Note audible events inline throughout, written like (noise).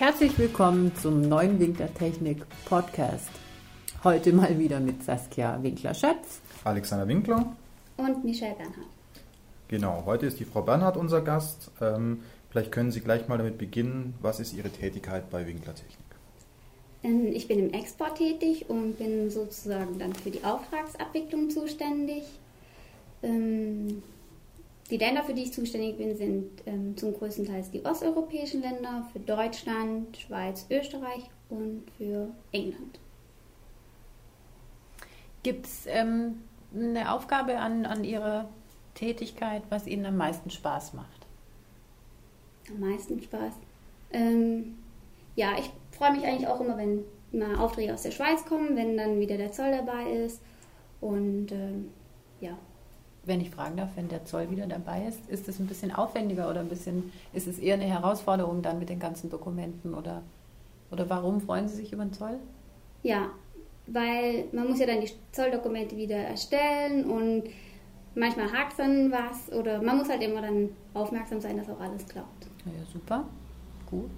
Herzlich willkommen zum neuen Winklertechnik Podcast. Heute mal wieder mit Saskia Winkler-Schöpf, Alexander Winkler und Michelle Bernhard. Genau, heute ist die Frau Bernhard unser Gast. Ähm, vielleicht können Sie gleich mal damit beginnen. Was ist Ihre Tätigkeit bei Winklertechnik? Ähm, ich bin im Export tätig und bin sozusagen dann für die Auftragsabwicklung zuständig. Ähm, die Länder, für die ich zuständig bin, sind ähm, zum größten Teil die osteuropäischen Länder, für Deutschland, Schweiz, Österreich und für England. Gibt es ähm, eine Aufgabe an, an Ihrer Tätigkeit, was Ihnen am meisten Spaß macht? Am meisten Spaß? Ähm, ja, ich freue mich eigentlich auch immer, wenn mal Aufträge aus der Schweiz kommen, wenn dann wieder der Zoll dabei ist. Und ähm, ja, wenn ich fragen darf, wenn der Zoll wieder dabei ist, ist es ein bisschen aufwendiger oder ein bisschen, ist es eher eine Herausforderung dann mit den ganzen Dokumenten oder, oder warum freuen Sie sich über den Zoll? Ja, weil man muss ja dann die Zolldokumente wieder erstellen und manchmal hakt dann was oder man muss halt immer dann aufmerksam sein, dass auch alles klappt. Ja, super, gut.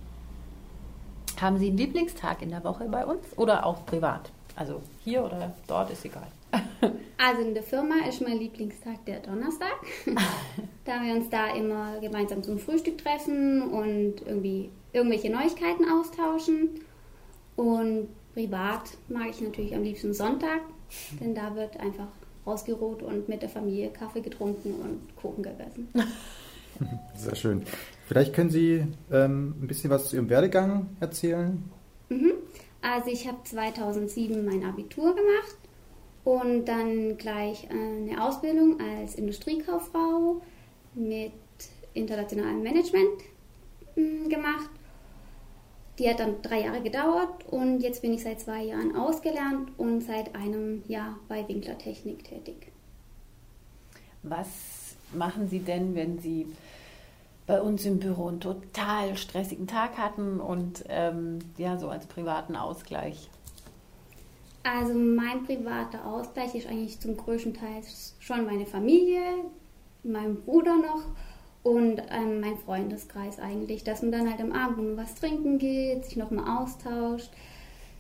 Haben Sie einen Lieblingstag in der Woche bei uns oder auch privat? Also hier oder dort ist egal. Also in der Firma ist mein Lieblingstag der Donnerstag, (laughs) da wir uns da immer gemeinsam zum Frühstück treffen und irgendwie irgendwelche Neuigkeiten austauschen. Und privat mag ich natürlich am liebsten Sonntag, denn da wird einfach rausgeruht und mit der Familie Kaffee getrunken und Kuchen gegessen. (laughs) Sehr schön. Vielleicht können Sie ähm, ein bisschen was zu Ihrem Werdegang erzählen. Mhm. Also ich habe 2007 mein Abitur gemacht und dann gleich eine Ausbildung als Industriekauffrau mit internationalem Management hm, gemacht. Die hat dann drei Jahre gedauert und jetzt bin ich seit zwei Jahren ausgelernt und seit einem Jahr bei Winkler Technik tätig. Was machen Sie denn, wenn Sie bei uns im Büro einen total stressigen Tag hatten und ähm, ja, so als privaten Ausgleich? Also mein privater Ausgleich ist eigentlich zum größten Teil schon meine Familie, mein Bruder noch und ähm, mein Freundeskreis eigentlich, dass man dann halt am Abend was trinken geht, sich nochmal austauscht,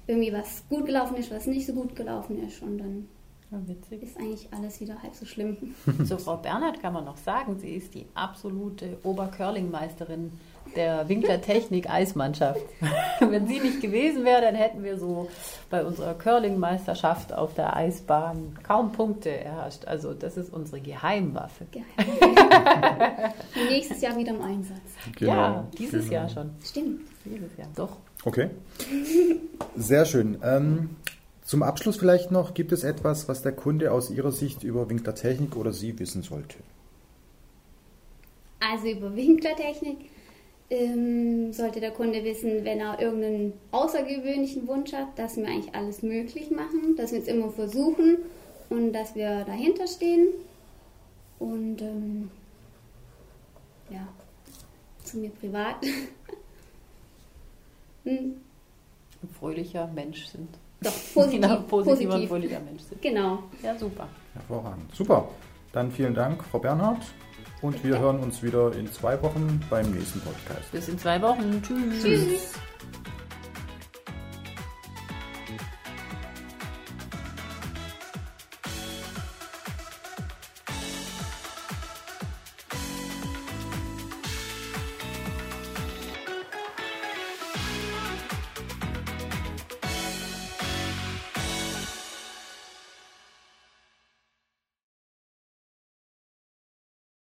irgendwie was gut gelaufen ist, was nicht so gut gelaufen ist und dann ja, ist eigentlich alles wieder halb so schlimm. (laughs) Zu Frau Bernhard kann man noch sagen, sie ist die absolute Obercurling-Meisterin der Winkler Technik Eismannschaft. (laughs) Wenn sie nicht gewesen wäre, dann hätten wir so bei unserer Curling-Meisterschaft auf der Eisbahn kaum Punkte erhascht. Also das ist unsere Geheimwaffe. Geheim. (laughs) Nächstes Jahr wieder im Einsatz. Genau, ja, dieses genau. Jahr schon. Stimmt. Dieses Jahr, doch. Okay. Sehr schön. Ähm, zum Abschluss vielleicht noch, gibt es etwas, was der Kunde aus Ihrer Sicht über Winkler Technik oder Sie wissen sollte? Also über Winkler Technik ähm, sollte der Kunde wissen, wenn er irgendeinen außergewöhnlichen Wunsch hat, dass wir eigentlich alles möglich machen, dass wir es immer versuchen und dass wir dahinter stehen. Und ähm, ja, zu mir privat. (laughs) hm. Ein fröhlicher Mensch sind. Doch, (laughs) positiv. Genau, positiver positiv. fröhlicher Mensch sind. Genau. Ja, super. Hervorragend. Super. Dann vielen Dank, Frau Bernhard. Und wir hören uns wieder in zwei Wochen beim nächsten Podcast. Bis in zwei Wochen. Tschüss. Tschüss.